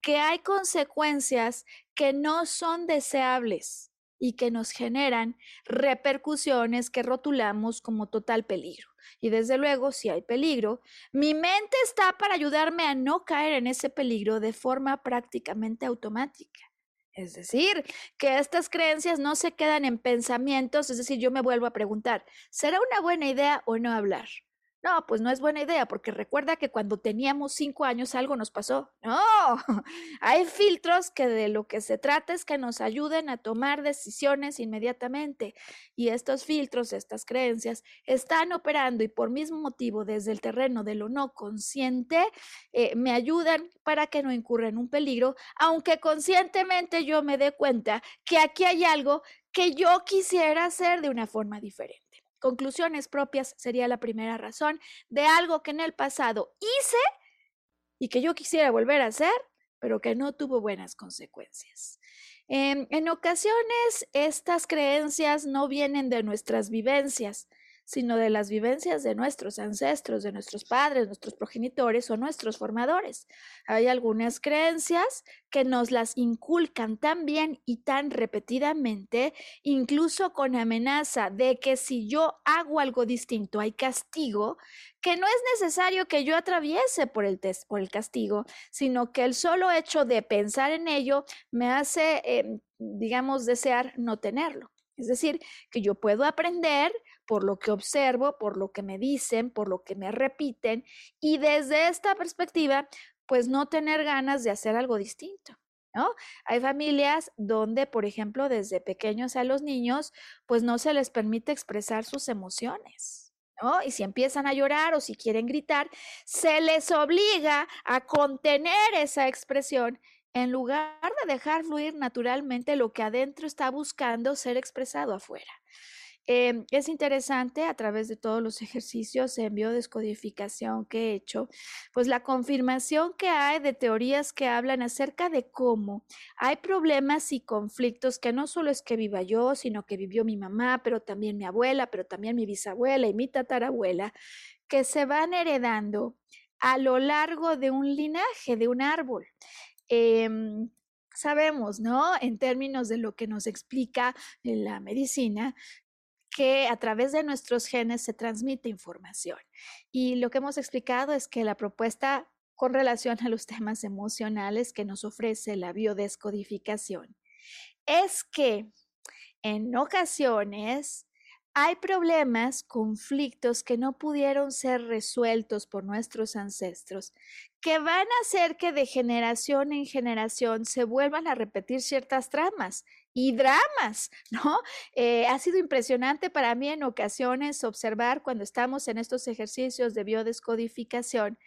que hay consecuencias que no son deseables y que nos generan repercusiones que rotulamos como total peligro. Y desde luego, si hay peligro, mi mente está para ayudarme a no caer en ese peligro de forma prácticamente automática. Es decir, que estas creencias no se quedan en pensamientos, es decir, yo me vuelvo a preguntar, ¿será una buena idea o no hablar? No, pues no es buena idea, porque recuerda que cuando teníamos cinco años algo nos pasó. No, hay filtros que de lo que se trata es que nos ayuden a tomar decisiones inmediatamente. Y estos filtros, estas creencias, están operando y por mismo motivo desde el terreno de lo no consciente, eh, me ayudan para que no incurra en un peligro, aunque conscientemente yo me dé cuenta que aquí hay algo que yo quisiera hacer de una forma diferente. Conclusiones propias sería la primera razón de algo que en el pasado hice y que yo quisiera volver a hacer, pero que no tuvo buenas consecuencias. Em, en ocasiones, estas creencias no vienen de nuestras vivencias, sino de las vivencias de nuestros ancestros, de nuestros padres, nuestros progenitores o nuestros formadores. Hay algunas creencias que nos las inculcan tan bien y tan repetidamente, incluso con amenaza de que si yo hago algo distinto hay castigo, que no es necesario que yo atraviese por el, test, por el castigo, sino que el solo hecho de pensar en ello me hace, em, digamos, desear no tenerlo. Es decir, que yo puedo aprender por lo que observo, por lo que me dicen, por lo que me repiten y desde esta perspectiva, pues no tener ganas de hacer algo distinto. ¿No? Hay familias donde, por ejemplo, desde pequeños a los niños, pues no se les permite expresar sus emociones. ¿No? Y si empiezan a llorar o si quieren gritar, se les obliga a contener esa expresión en lugar de dejar fluir naturalmente lo que adentro está buscando ser expresado afuera. Em, es interesante a través de todos los ejercicios en biodescodificación que he hecho, pues la confirmación que hay de teorías que hablan acerca de cómo hay problemas y conflictos que no solo es que viva yo, sino que vivió mi mamá, pero también mi abuela, pero también mi bisabuela y mi tatarabuela, que se van heredando a lo largo de un linaje, de un árbol. Em, sabemos, ¿no? En términos de lo que nos explica la medicina, que a través de nuestros genes se transmite información. Y lo que hemos explicado es que la propuesta con relación a los temas emocionales que nos ofrece la biodescodificación es que en ocasiones hay problemas, conflictos que no pudieron ser resueltos por nuestros ancestros, que van a hacer que de generación en generación se vuelvan a repetir ciertas tramas y dramas, ¿no? Eh, ha sido impresionante para mí en ocasiones observar cuando estamos en estos ejercicios de biodescodificación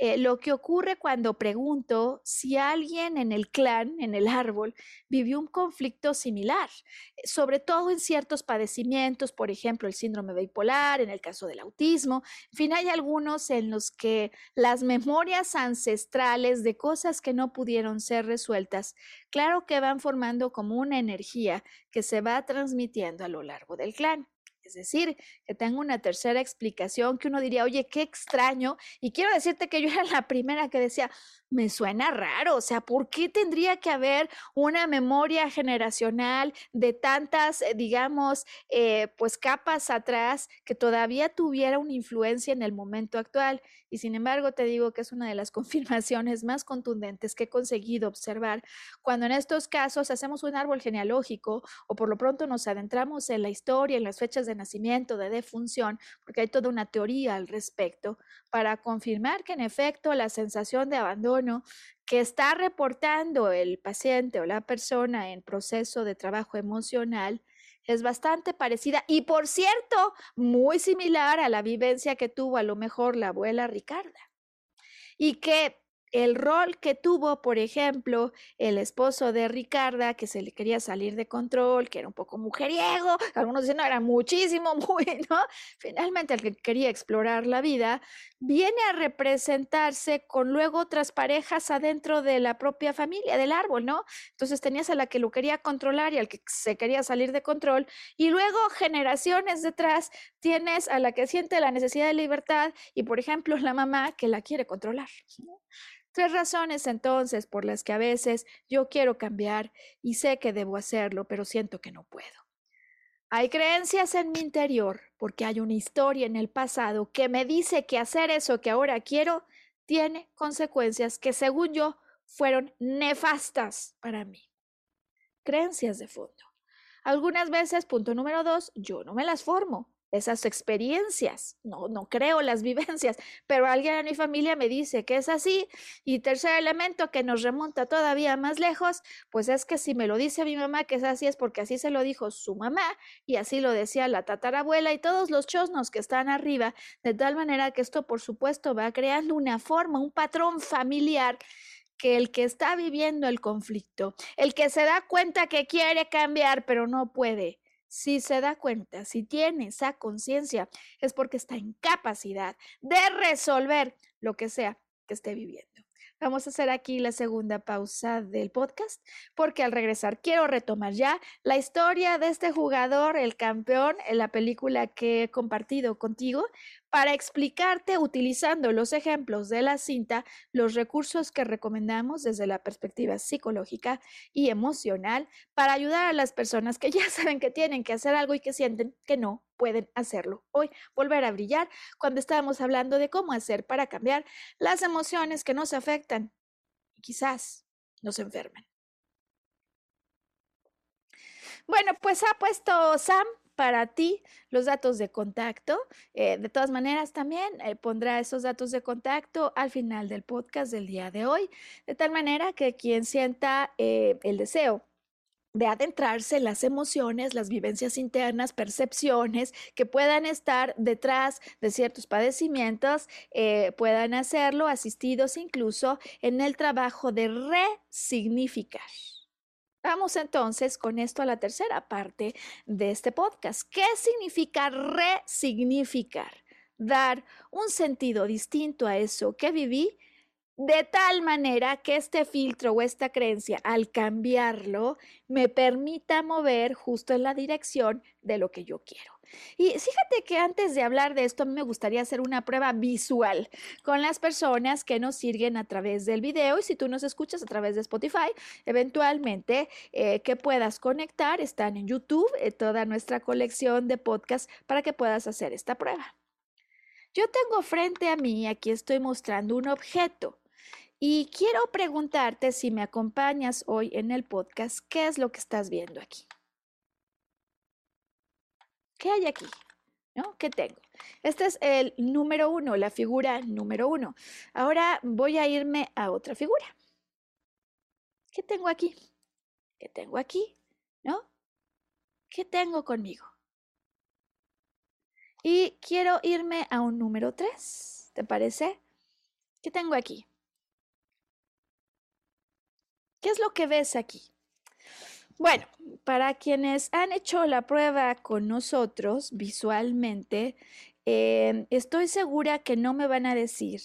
eh, lo que ocurre cuando pregunto si alguien en el clan, en el árbol, vivió un conflicto similar, eh, sobre todo en ciertos padecimientos, por ejemplo, el síndrome bipolar, en el caso del autismo. En fin, hay algunos en los que las memorias ancestrales de cosas que no pudieron ser resueltas, claro que van formando como una energía que se va transmitiendo a lo largo del clan. Es decir, que tengo una tercera explicación que uno diría, oye, qué extraño. Y quiero decirte que yo era la primera que decía, me suena raro, o sea, ¿por qué tendría que haber una memoria generacional de tantas, eh, digamos, eh, pues capas atrás que todavía tuviera una influencia en el momento actual? Y sin embargo, te digo que es una de las confirmaciones más contundentes que he conseguido observar cuando en estos casos hacemos un árbol genealógico o por lo pronto nos adentramos en la historia, en las fechas de nacimiento, de defunción, porque hay toda una teoría al respecto, para confirmar que en efecto la sensación de abandono que está reportando el paciente o la persona en proceso de trabajo emocional es bastante parecida y por cierto, muy similar a la vivencia que tuvo a lo mejor la abuela Ricarda. Y que el rol que tuvo, por ejemplo, el esposo de Ricarda, que se le quería salir de control, que era un poco mujeriego, algunos dicen, no, era muchísimo, muy, ¿no? Finalmente, el que quería explorar la vida, viene a representarse con luego otras parejas adentro de la propia familia, del árbol, ¿no? Entonces tenías a la que lo quería controlar y al que se quería salir de control, y luego generaciones detrás tienes a la que siente la necesidad de libertad y, por ejemplo, la mamá que la quiere controlar. Tres razones entonces por las que a veces yo quiero cambiar y sé que debo hacerlo, pero siento que no puedo. Hay creencias en mi interior porque hay una historia en el pasado que me dice que hacer eso que ahora quiero tiene consecuencias que según yo fueron nefastas para mí. Creencias de fondo. Algunas veces, punto número dos, yo no me las formo esas experiencias, no, no creo las vivencias, pero alguien en mi familia me dice que es así. Y tercer elemento que nos remonta todavía más lejos, pues es que si me lo dice mi mamá que es así, es porque así se lo dijo su mamá y así lo decía la tatarabuela y todos los chosnos que están arriba, de tal manera que esto por supuesto va creando una forma, un patrón familiar que el que está viviendo el conflicto, el que se da cuenta que quiere cambiar pero no puede, si se da cuenta, si tiene esa conciencia, es porque está en capacidad de resolver lo que sea que esté viviendo. Vamos a hacer aquí la segunda pausa del podcast porque al regresar quiero retomar ya la historia de este jugador, el campeón, en la película que he compartido contigo, para explicarte, utilizando los ejemplos de la cinta, los recursos que recomendamos desde la perspectiva psicológica y emocional para ayudar a las personas que ya saben que tienen que hacer algo y que sienten que no pueden hacerlo hoy. Volver a brillar cuando estábamos hablando de cómo hacer para cambiar las emociones que nos afectan y quizás nos enfermen. Bueno, pues ha puesto Sam para ti los datos de contacto. Eh, de todas maneras, también eh, pondrá esos datos de contacto al final del podcast del día de hoy, de tal manera que quien sienta eh, el deseo de adentrarse en las emociones, las vivencias internas, percepciones que puedan estar detrás de ciertos padecimientos, puedan hacerlo asistidos incluso en el trabajo de resignificar. Vamos entonces con esto a la tercera parte de este podcast. ¿Qué significa resignificar? Dar un sentido distinto a eso que viví de tal manera que este filtro o esta creencia, al cambiarlo, me permita mover justo en la dirección de lo que yo quiero. Y fíjate que antes de hablar de esto, a mí me gustaría hacer una prueba visual con las personas que nos siguen a través del video y si tú nos escuchas a través de Spotify, eventualmente eh, que puedas conectar, están en YouTube eh, toda nuestra colección de podcasts para que puedas hacer esta prueba. Yo tengo frente a mí, aquí estoy mostrando un objeto. Y quiero preguntarte si me acompañas hoy en el podcast, ¿qué es lo que estás viendo aquí? ¿Qué hay aquí? ¿No? ¿Qué tengo? Este es el número uno, la figura número uno. Ahora voy a irme a otra figura. ¿Qué tengo aquí? ¿Qué tengo aquí? ¿No? ¿Qué tengo conmigo? Y quiero irme a un número tres. ¿Te parece? ¿Qué tengo aquí? ¿Qué es lo que ves aquí? Bueno, para quienes han hecho la prueba con nosotros visualmente, em, estoy segura que no me van a decir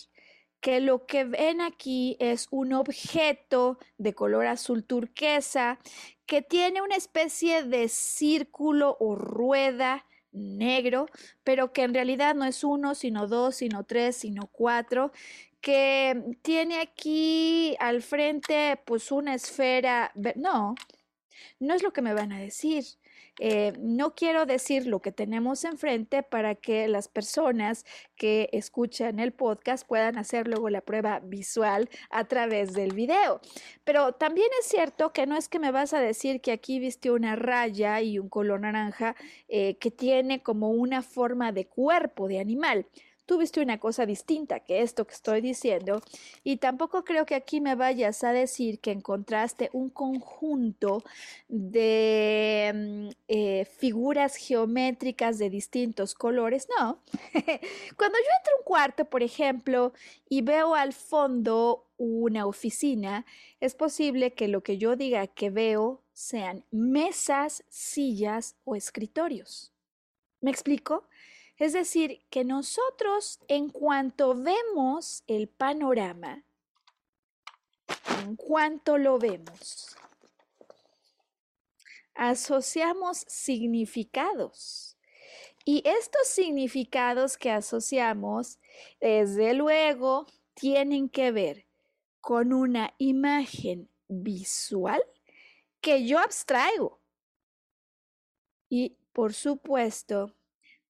que lo que ven aquí es un objeto de color azul turquesa que tiene una especie de círculo o rueda negro, pero que en realidad no es uno, sino dos, sino tres, sino cuatro, que tiene aquí al frente pues una esfera, no, no es lo que me van a decir. Eh, no quiero decir lo que tenemos enfrente para que las personas que escuchan el podcast puedan hacer luego la prueba visual a través del video. Pero también es cierto que no es que me vas a decir que aquí viste una raya y un color naranja eh, que tiene como una forma de cuerpo de animal tuviste una cosa distinta que esto que estoy diciendo y tampoco creo que aquí me vayas a decir que encontraste un conjunto de mm, eh, figuras geométricas de distintos colores, no. Cuando yo entro a un cuarto, por ejemplo, y veo al fondo una oficina, es posible que lo que yo diga que veo sean mesas, sillas o escritorios. ¿Me explico? Es decir, que nosotros en cuanto vemos el panorama, en cuanto lo vemos, asociamos significados. Y estos significados que asociamos, desde luego, tienen que ver con una imagen visual que yo abstraigo. Y, por supuesto,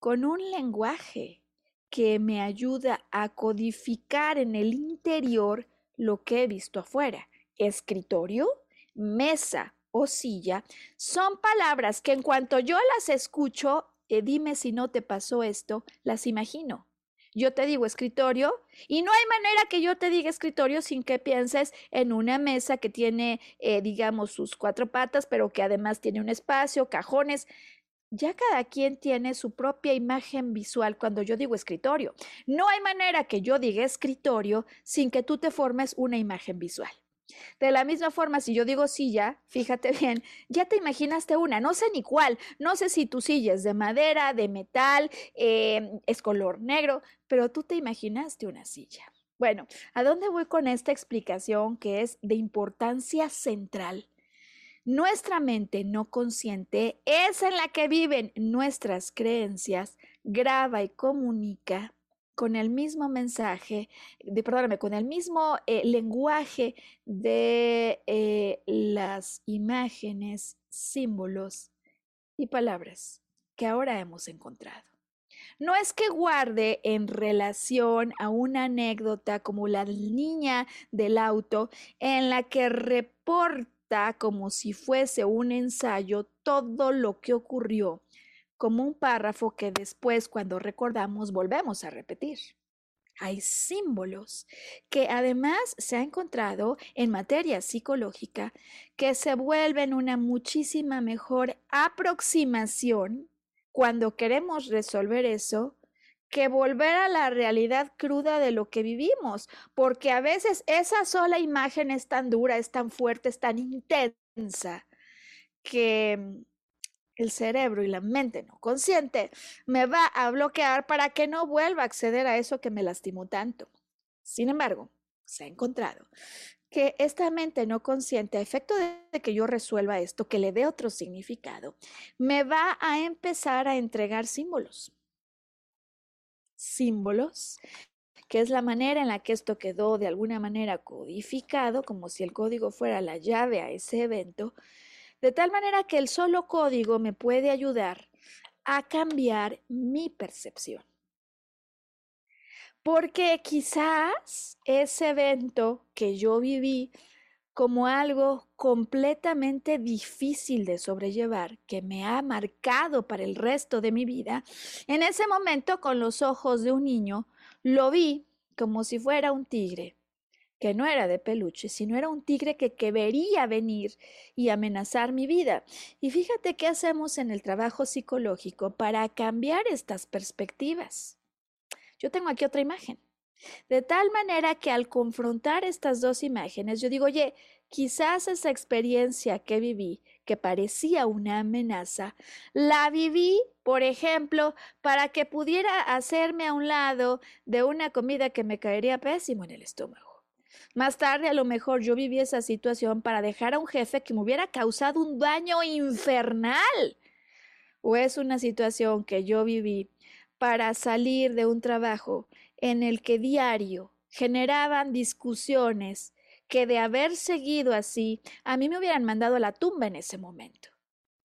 con un lenguaje que me ayuda a codificar en el interior lo que he visto afuera. Escritorio, mesa o silla son palabras que en cuanto yo las escucho, eh, dime si no te pasó esto, las imagino. Yo te digo escritorio y no hay manera que yo te diga escritorio sin que pienses en una mesa que tiene, eh, digamos, sus cuatro patas, pero que además tiene un espacio, cajones ya cada quien tiene su propia imagen visual cuando yo digo escritorio. No hay manera que yo diga escritorio sin que tú te formes una imagen visual. De la misma forma, si yo digo silla, fíjate bien, ya te imaginaste una, no sé ni cuál, no sé si tu silla es de madera, de metal, em, es color negro, pero tú te imaginaste una silla. Bueno, ¿a dónde voy con esta explicación que es de importancia central? Nuestra mente no consciente es en la que viven nuestras creencias, graba y comunica con el mismo mensaje, de, perdóname, con el mismo eh, lenguaje de eh, las imágenes, símbolos y palabras que ahora hemos encontrado. No es que guarde en relación a una anécdota como la niña del auto en la que reporta como si fuese un ensayo todo lo que ocurrió, como un párrafo que después cuando recordamos volvemos a repetir. Hay símbolos que además se ha encontrado en materia psicológica que se vuelven una muchísima mejor aproximación cuando queremos resolver eso que volver a la realidad cruda de lo que vivimos, porque a veces esa sola imagen es tan dura, es tan fuerte, es tan intensa, que mm, el cerebro y la mente no consciente me va a bloquear para que no vuelva a acceder a eso que me lastimó tanto. Sin embargo, se ha encontrado que esta mente no consciente, a efecto de que yo resuelva esto, que le dé otro significado, me va a empezar a entregar símbolos símbolos, que es la manera en la que esto quedó de alguna manera codificado, como si el código fuera la llave a ese evento, de tal manera que el solo código me puede ayudar a cambiar mi percepción. Porque quizás ese evento que yo viví como algo completamente difícil de sobrellevar que me ha marcado para el resto de mi vida, en ese momento con los ojos de un niño lo vi como si fuera un tigre, que no era de peluche, sino era un tigre que, quería venir y amenazar mi vida. Y fíjate qué hacemos en el trabajo psicológico para cambiar estas perspectivas. Yo tengo aquí otra imagen. De tal manera que al confrontar estas dos imágenes, yo digo, oye, quizás esa experiencia que viví, que parecía una amenaza, la viví, por ejemplo, para que pudiera hacerme a un lado de una comida que me caería pésimo en el estómago. Más tarde, a lo mejor yo viví esa situación para dejar a un jefe que me hubiera causado un daño infernal. O es una situación que yo viví para salir de un trabajo en el que diario generaban discusiones que de haber seguido así, a mí me hubieran mandado a la tumba en ese momento.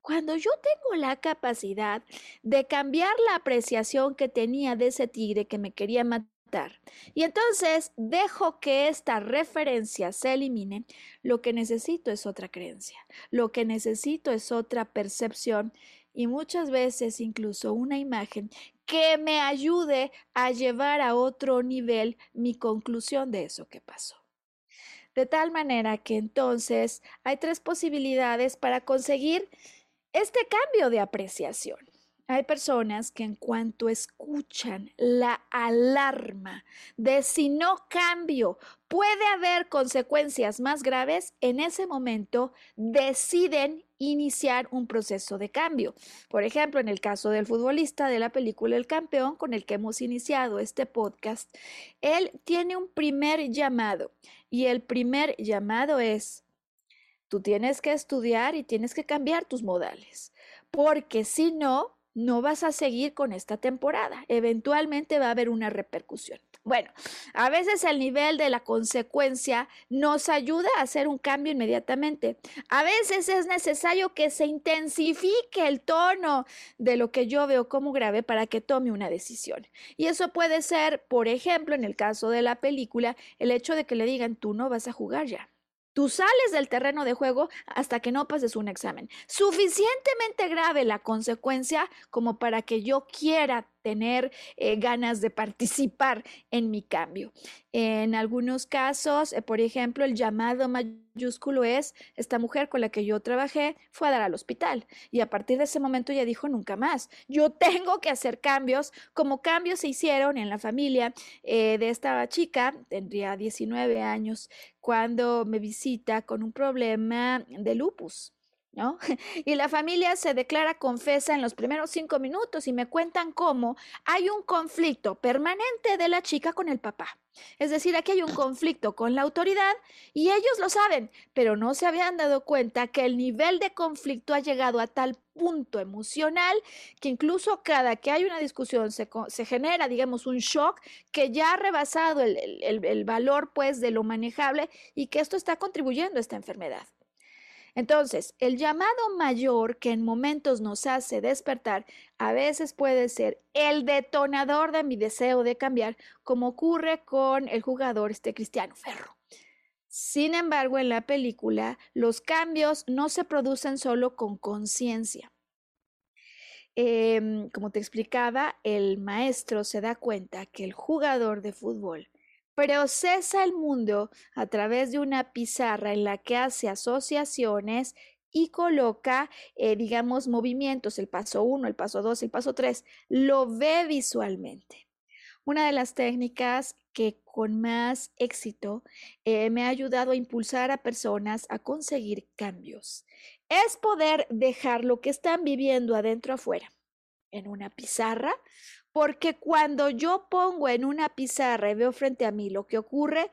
Cuando yo tengo la capacidad de cambiar la apreciación que tenía de ese tigre que me quería matar, y entonces dejo que esta referencia se elimine, lo que necesito es otra creencia, lo que necesito es otra percepción y muchas veces incluso una imagen que me ayude a llevar a otro nivel mi conclusión de eso que pasó. De tal manera que entonces hay tres posibilidades para conseguir este cambio de apreciación. Hay personas que en cuanto escuchan la alarma de si no cambio puede haber consecuencias más graves, en ese momento deciden iniciar un proceso de cambio. Por ejemplo, en el caso del futbolista de la película El Campeón, con el que hemos iniciado este podcast, él tiene un primer llamado y el primer llamado es, tú tienes que estudiar y tienes que cambiar tus modales, porque si no, no vas a seguir con esta temporada. Eventualmente va a haber una repercusión. Bueno, a veces el nivel de la consecuencia nos ayuda a hacer un cambio inmediatamente. A veces es necesario que se intensifique el tono de lo que yo veo como grave para que tome una decisión. Y eso puede ser, por ejemplo, en el caso de la película, el hecho de que le digan, tú no vas a jugar ya. Tú sales del terreno de juego hasta que no pases un examen. Suficientemente grave la consecuencia como para que yo quiera tener eh, ganas de participar en mi cambio. En algunos casos, eh, por ejemplo, el llamado mayúsculo es, esta mujer con la que yo trabajé fue a dar al hospital y a partir de ese momento ya dijo nunca más. Yo tengo que hacer cambios, como cambios se hicieron en la familia eh, de esta chica, tendría 19 años, cuando me visita con un problema de lupus. ¿No? Y la familia se declara confesa en los primeros cinco minutos y me cuentan cómo hay un conflicto permanente de la chica con el papá. Es decir, aquí hay un conflicto con la autoridad y ellos lo saben, pero no se habían dado cuenta que el nivel de conflicto ha llegado a tal punto emocional que incluso cada que hay una discusión se, genera, digamos, un shock que ya ha rebasado el, el valor, pues, de lo manejable y que esto está contribuyendo a esta enfermedad. Entonces, el llamado mayor que en momentos nos hace despertar a veces puede ser el detonador de mi deseo de cambiar, como ocurre con el jugador este Cristiano Ferro. Sin embargo, en la película, los cambios no se producen solo con conciencia. Em, como te explicaba, el maestro se da cuenta que el jugador de fútbol procesa el mundo a través de una pizarra en la que hace asociaciones y coloca, eh, digamos, movimientos, el paso 1, el paso 2, el paso 3, lo ve visualmente. Una de las técnicas que con más éxito eh, me ha ayudado a impulsar a personas a conseguir cambios es poder dejar lo que están viviendo adentro afuera en una pizarra porque cuando yo pongo en una pizarra y veo frente a mí lo que ocurre,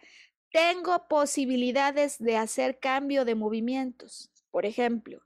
tengo posibilidades de hacer cambio de movimientos. Por ejemplo,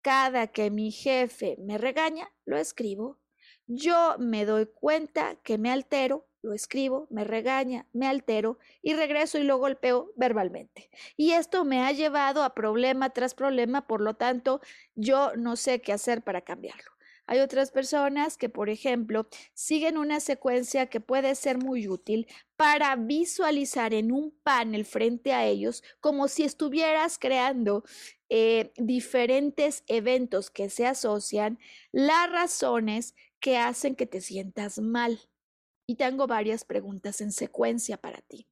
cada que mi jefe me regaña, lo escribo. Yo me doy cuenta que me altero, lo escribo, me regaña, me altero y regreso y lo golpeo verbalmente. Y esto me ha llevado a problema tras problema, por lo tanto, yo no sé qué hacer para cambiarlo. Hay otras personas que, por ejemplo, siguen una secuencia que puede ser muy útil para visualizar en un panel frente a ellos como si estuvieras creando eh, diferentes eventos que se asocian, las razones que hacen que te sientas mal. Y tengo varias preguntas en secuencia para ti.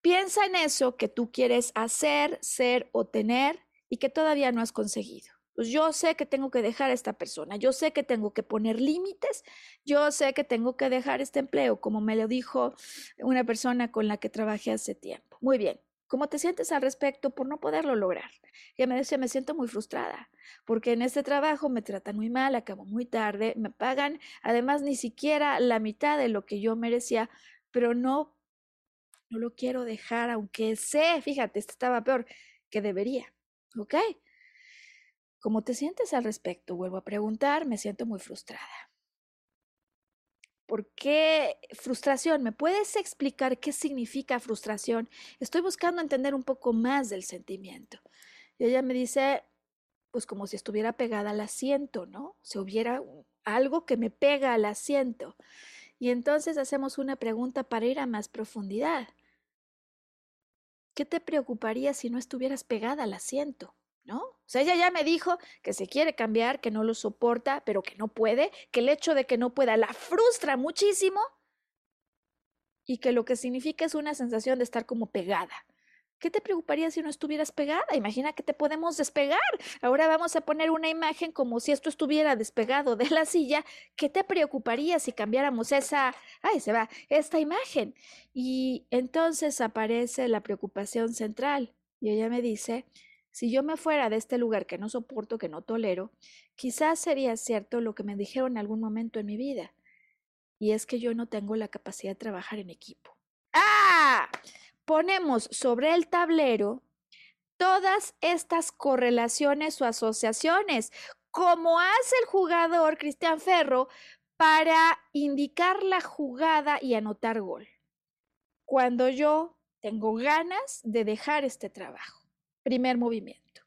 Piensa en eso que tú quieres hacer, ser o tener y que todavía no has conseguido pues yo sé que tengo que dejar a esta persona, yo sé que tengo que poner límites, yo sé que tengo que dejar este empleo, como me lo dijo una persona con la que trabajé hace tiempo. Muy bien. ¿Cómo te sientes al respecto por no poderlo lograr? Ya me decía, me siento muy frustrada, porque en este trabajo me tratan muy mal, acabo muy tarde, me pagan, además ni siquiera la mitad de lo que yo merecía, pero no, no lo quiero dejar, aunque sé, fíjate, esto estaba peor que debería. ¿Ok? ¿Cómo te sientes al respecto? Vuelvo a preguntar, me siento muy frustrada. ¿Por qué frustración? ¿Me puedes explicar qué significa frustración? Estoy buscando entender un poco más del sentimiento. Y ella me dice, pues como si estuviera pegada al asiento, ¿no? Si hubiera algo que me pega al asiento. Y entonces hacemos una pregunta para ir a más profundidad. ¿Qué te preocuparía si no estuvieras pegada al asiento? ¿No? O sea, ella ya me dijo que se quiere cambiar, que no lo soporta, pero que no puede, que el hecho de que no pueda la frustra muchísimo y que lo que significa es una sensación de estar como pegada. ¿Qué te preocuparía si no estuvieras pegada? Imagina que te podemos despegar. Ahora vamos a poner una imagen como si esto estuviera despegado de la silla. ¿Qué te preocuparía si cambiáramos esa, ay, se va, esta imagen? Y entonces aparece la preocupación central. Y ella me dice, si yo me fuera de este lugar que no soporto, que no tolero, quizás sería cierto lo que me dijeron en algún momento en mi vida. Y es que yo no tengo la capacidad de trabajar en equipo. ¡Ah! ponemos sobre el tablero todas estas correlaciones o asociaciones, como hace el jugador Cristian Ferro para indicar la jugada y anotar gol. Cuando yo tengo ganas de dejar este trabajo. Primer movimiento.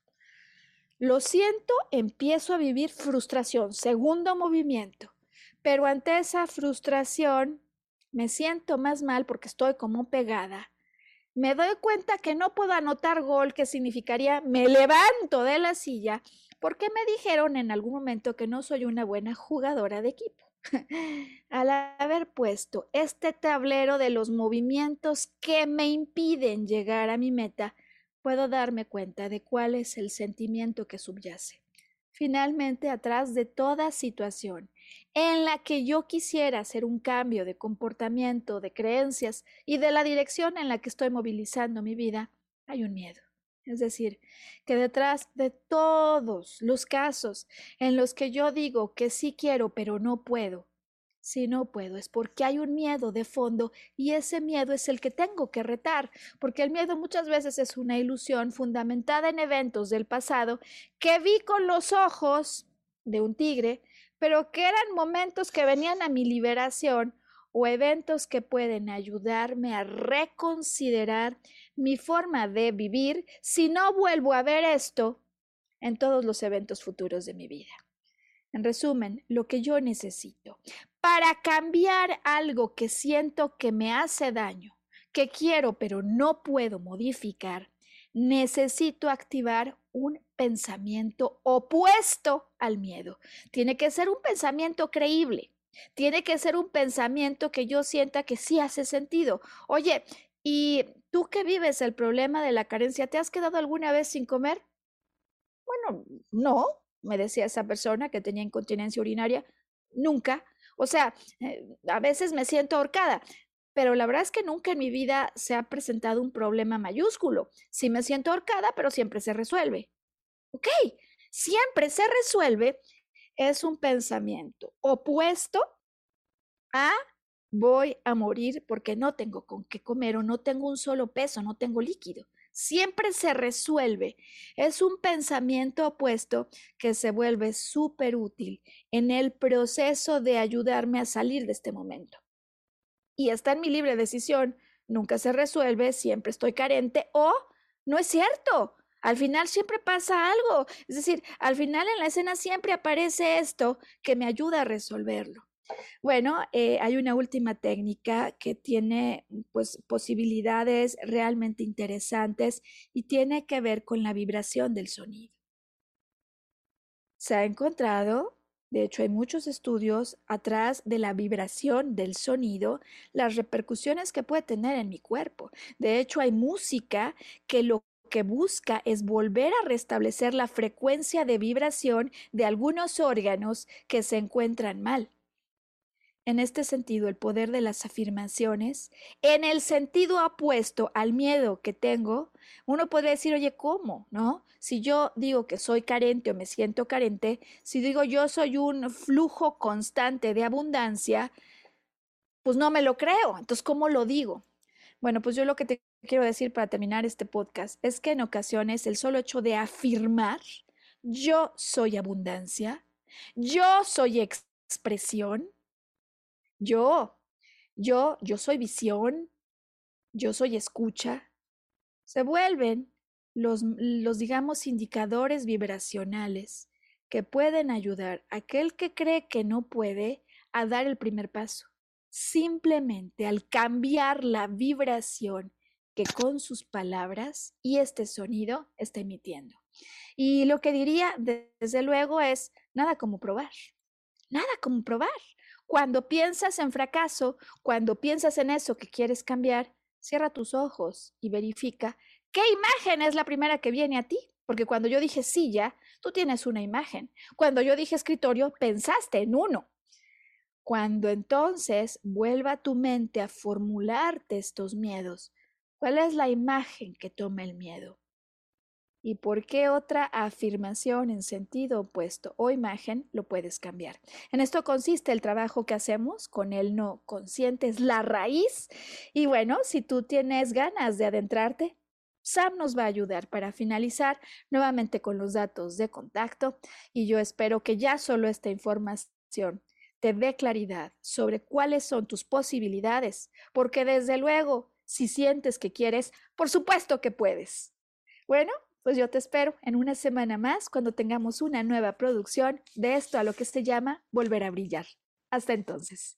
Lo siento, empiezo a vivir frustración. Segundo movimiento. Pero ante esa frustración me siento más mal porque estoy como pegada me doy cuenta que no puedo anotar gol, que significaría me levanto de la silla, porque me dijeron en algún momento que no soy una buena jugadora de equipo. Al haber puesto este tablero de los movimientos que me impiden llegar a mi meta, puedo darme cuenta de cuál es el sentimiento que subyace. Finalmente, atrás de toda situación en la que yo quisiera hacer un cambio de comportamiento, de creencias y de la dirección en la que estoy movilizando mi vida, hay un miedo. Es decir, que detrás de todos los casos en los que yo digo que sí quiero pero no puedo, si no puedo es porque hay un miedo de fondo y ese miedo es el que tengo que retar, porque el miedo muchas veces es una ilusión fundamentada en eventos del pasado que vi con los ojos de un tigre pero que eran momentos que venían a mi liberación o eventos que pueden ayudarme a reconsiderar mi forma de vivir si no vuelvo a ver esto en todos los eventos futuros de mi vida. En resumen, lo que yo necesito para cambiar algo que siento que me hace daño, que quiero pero no puedo modificar, necesito activar un pensamiento opuesto al miedo. Tiene que ser un pensamiento creíble. Tiene que ser un pensamiento que yo sienta que sí hace sentido. Oye, ¿y tú que vives el problema de la carencia, te has quedado alguna vez sin comer? Bueno, no, me decía esa persona que tenía incontinencia urinaria. Nunca. O sea, eh, a veces me siento ahorcada pero la verdad es que nunca en mi vida se ha presentado un problema mayúsculo. Sí me siento ahorcada, pero siempre se resuelve. Ok, siempre se resuelve es un pensamiento opuesto a voy a morir porque no tengo con qué comer o no tengo un solo peso, no tengo líquido. Siempre se resuelve. Es un pensamiento opuesto que se vuelve súper útil en el proceso de ayudarme a salir de este momento y está en mi libre decisión. Nunca se resuelve, siempre estoy carente o no es cierto. Al final siempre pasa algo. Es decir, al final en la escena siempre aparece esto que me ayuda a resolverlo. Bueno, eh, hay una última técnica que tiene pues posibilidades realmente interesantes y tiene que ver con la vibración del sonido. Se ha encontrado de hecho, hay muchos estudios atrás de la vibración del sonido, las repercusiones que puede tener en mi cuerpo. De hecho, hay música que lo que busca es volver a restablecer la frecuencia de vibración de algunos órganos que se encuentran mal. En este sentido, el poder de las afirmaciones, en el sentido opuesto al miedo que tengo, uno podría decir, oye, ¿cómo? ¿No? Si yo digo que soy carente o me siento carente, si digo yo soy un flujo constante de abundancia, pues no me lo creo. Entonces, ¿cómo lo digo? Bueno, pues yo lo que te quiero decir para terminar este podcast es que en ocasiones el solo hecho de afirmar, yo soy abundancia, yo soy expresión, yo, yo, yo soy visión, yo soy escucha, se vuelven los, los, digamos, indicadores vibracionales que pueden ayudar a aquel que cree que no puede a dar el primer paso. Simplemente al cambiar la vibración que con sus palabras y este sonido está emitiendo. Y lo que diría, desde luego, es nada como probar. Nada como probar. Cuando piensas en fracaso, cuando piensas en eso que quieres cambiar, cierra tus ojos y verifica ¿Qué imagen es la primera que viene a ti? Porque cuando yo dije silla, tú tienes una imagen. Cuando yo dije escritorio, pensaste en uno. Cuando entonces vuelva tu mente a formularte estos miedos, ¿cuál es la imagen que toma el miedo? ¿Y por qué otra afirmación en sentido opuesto o imagen lo puedes cambiar? En esto consiste el trabajo que hacemos con el no consciente, es la raíz. Y bueno, si tú tienes ganas de adentrarte, Sam nos va a ayudar para finalizar nuevamente con los datos de contacto y yo espero que ya solo esta información te dé claridad sobre cuáles son tus posibilidades, porque desde luego, si sientes que quieres, por supuesto que puedes. Bueno, pues yo te espero en una semana más cuando tengamos una nueva producción de esto a lo que se llama Volver a Brillar. Hasta entonces.